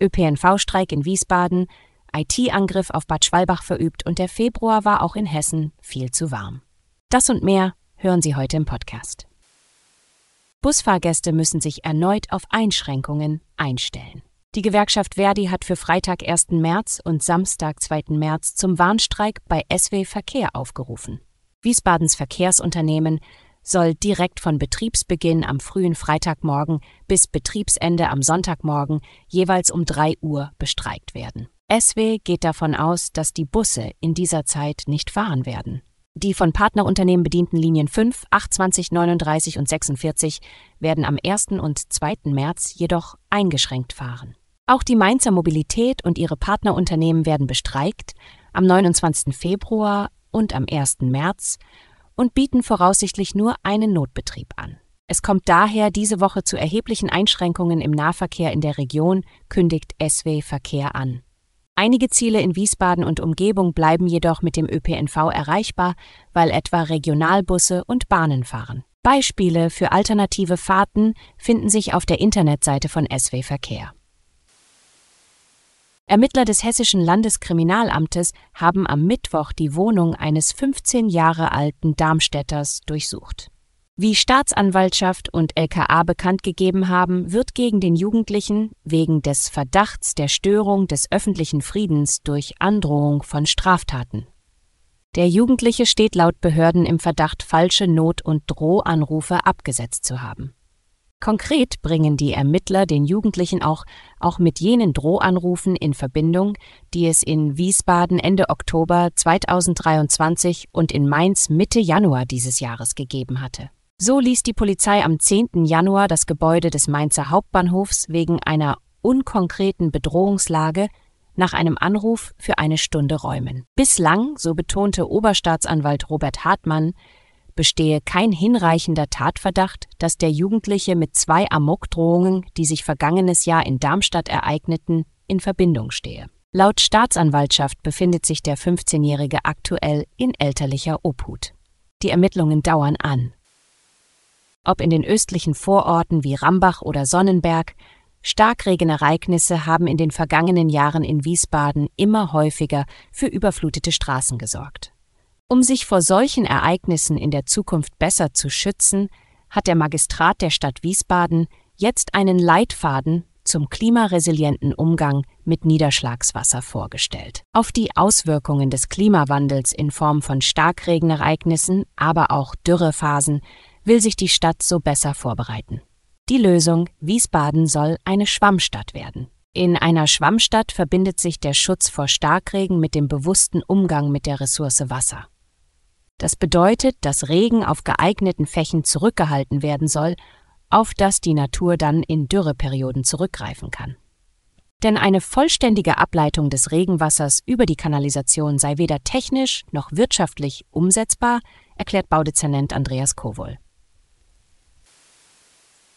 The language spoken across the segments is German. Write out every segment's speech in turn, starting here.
ÖPNV-Streik in Wiesbaden, IT-Angriff auf Bad Schwalbach verübt und der Februar war auch in Hessen viel zu warm. Das und mehr hören Sie heute im Podcast. Busfahrgäste müssen sich erneut auf Einschränkungen einstellen. Die Gewerkschaft Verdi hat für Freitag 1. März und Samstag 2. März zum Warnstreik bei SW Verkehr aufgerufen. Wiesbadens Verkehrsunternehmen soll direkt von Betriebsbeginn am frühen Freitagmorgen bis Betriebsende am Sonntagmorgen jeweils um 3 Uhr bestreikt werden. SW geht davon aus, dass die Busse in dieser Zeit nicht fahren werden. Die von Partnerunternehmen bedienten Linien 5, 28, 39 und 46 werden am 1. und 2. März jedoch eingeschränkt fahren. Auch die Mainzer Mobilität und ihre Partnerunternehmen werden bestreikt am 29. Februar und am 1. März und bieten voraussichtlich nur einen Notbetrieb an. Es kommt daher diese Woche zu erheblichen Einschränkungen im Nahverkehr in der Region, kündigt SW Verkehr an. Einige Ziele in Wiesbaden und Umgebung bleiben jedoch mit dem ÖPNV erreichbar, weil etwa Regionalbusse und Bahnen fahren. Beispiele für alternative Fahrten finden sich auf der Internetseite von SW Verkehr. Ermittler des Hessischen Landeskriminalamtes haben am Mittwoch die Wohnung eines 15 Jahre alten Darmstädters durchsucht. Wie Staatsanwaltschaft und LKA bekannt gegeben haben, wird gegen den Jugendlichen wegen des Verdachts der Störung des öffentlichen Friedens durch Androhung von Straftaten. Der Jugendliche steht laut Behörden im Verdacht, falsche Not- und Drohanrufe abgesetzt zu haben. Konkret bringen die Ermittler den Jugendlichen auch, auch mit jenen Drohanrufen in Verbindung, die es in Wiesbaden Ende Oktober 2023 und in Mainz Mitte Januar dieses Jahres gegeben hatte. So ließ die Polizei am 10. Januar das Gebäude des Mainzer Hauptbahnhofs wegen einer unkonkreten Bedrohungslage nach einem Anruf für eine Stunde räumen. Bislang, so betonte Oberstaatsanwalt Robert Hartmann, bestehe kein hinreichender Tatverdacht, dass der Jugendliche mit zwei Amokdrohungen, die sich vergangenes Jahr in Darmstadt ereigneten, in Verbindung stehe. Laut Staatsanwaltschaft befindet sich der 15-Jährige aktuell in elterlicher Obhut. Die Ermittlungen dauern an. Ob in den östlichen Vororten wie Rambach oder Sonnenberg, Starkregenereignisse haben in den vergangenen Jahren in Wiesbaden immer häufiger für überflutete Straßen gesorgt. Um sich vor solchen Ereignissen in der Zukunft besser zu schützen, hat der Magistrat der Stadt Wiesbaden jetzt einen Leitfaden zum klimaresilienten Umgang mit Niederschlagswasser vorgestellt. Auf die Auswirkungen des Klimawandels in Form von Starkregenereignissen, aber auch Dürrephasen will sich die Stadt so besser vorbereiten. Die Lösung Wiesbaden soll eine Schwammstadt werden. In einer Schwammstadt verbindet sich der Schutz vor Starkregen mit dem bewussten Umgang mit der Ressource Wasser. Das bedeutet, dass Regen auf geeigneten Flächen zurückgehalten werden soll, auf das die Natur dann in Dürreperioden zurückgreifen kann. Denn eine vollständige Ableitung des Regenwassers über die Kanalisation sei weder technisch noch wirtschaftlich umsetzbar, erklärt Baudezernent Andreas Kowol.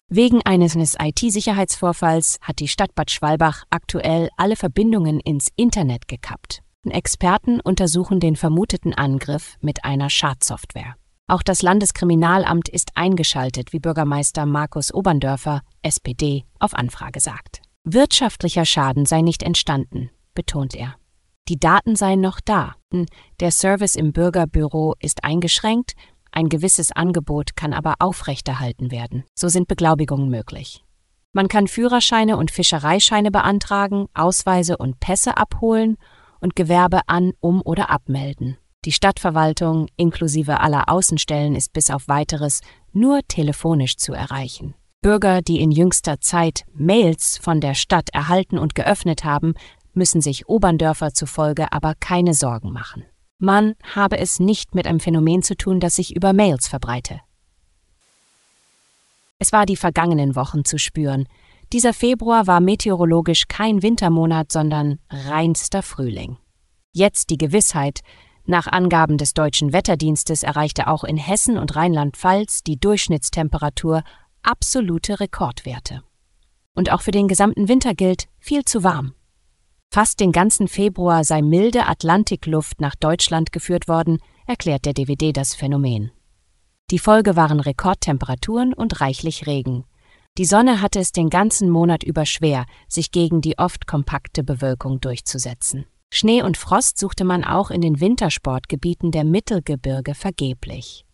Wegen eines IT-Sicherheitsvorfalls hat die Stadt Bad Schwalbach aktuell alle Verbindungen ins Internet gekappt. Experten untersuchen den vermuteten Angriff mit einer Schadsoftware. Auch das Landeskriminalamt ist eingeschaltet, wie Bürgermeister Markus Oberndörfer, SPD, auf Anfrage sagt. Wirtschaftlicher Schaden sei nicht entstanden, betont er. Die Daten seien noch da. Der Service im Bürgerbüro ist eingeschränkt, ein gewisses Angebot kann aber aufrechterhalten werden. So sind Beglaubigungen möglich. Man kann Führerscheine und Fischereischeine beantragen, Ausweise und Pässe abholen und Gewerbe an, um oder abmelden. Die Stadtverwaltung inklusive aller Außenstellen ist bis auf weiteres nur telefonisch zu erreichen. Bürger, die in jüngster Zeit Mails von der Stadt erhalten und geöffnet haben, müssen sich Oberndörfer zufolge aber keine Sorgen machen. Man habe es nicht mit einem Phänomen zu tun, das sich über Mails verbreite. Es war die vergangenen Wochen zu spüren, Dieser Februar war meteorologisch kein Wintermonat, sondern reinster Frühling. Jetzt die Gewissheit, nach Angaben des deutschen Wetterdienstes erreichte auch in Hessen und Rheinland-Pfalz die Durchschnittstemperatur absolute Rekordwerte. Und auch für den gesamten Winter gilt viel zu warm. Fast den ganzen Februar sei milde Atlantikluft nach Deutschland geführt worden, erklärt der DVD das Phänomen. Die Folge waren Rekordtemperaturen und reichlich Regen. Die Sonne hatte es den ganzen Monat über schwer, sich gegen die oft kompakte Bewölkung durchzusetzen. Schnee und Frost suchte man auch in den Wintersportgebieten der Mittelgebirge vergeblich.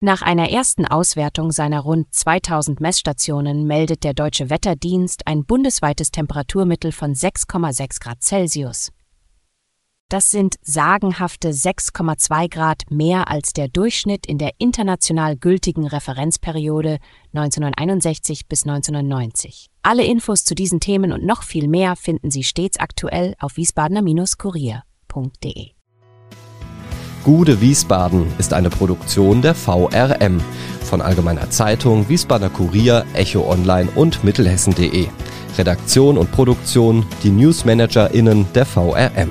Nach einer ersten Auswertung seiner rund 2000 Messstationen meldet der Deutsche Wetterdienst ein bundesweites Temperaturmittel von 6,6 Grad Celsius. Das sind sagenhafte 6,2 Grad mehr als der Durchschnitt in der international gültigen Referenzperiode 1961 bis 1990. Alle Infos zu diesen Themen und noch viel mehr finden Sie stets aktuell auf wiesbadener-kurier.de. Gude Wiesbaden ist eine Produktion der VRM von Allgemeiner Zeitung, Wiesbadener Kurier, Echo Online und Mittelhessen.de. Redaktion und Produktion die NewsmanagerInnen der VRM.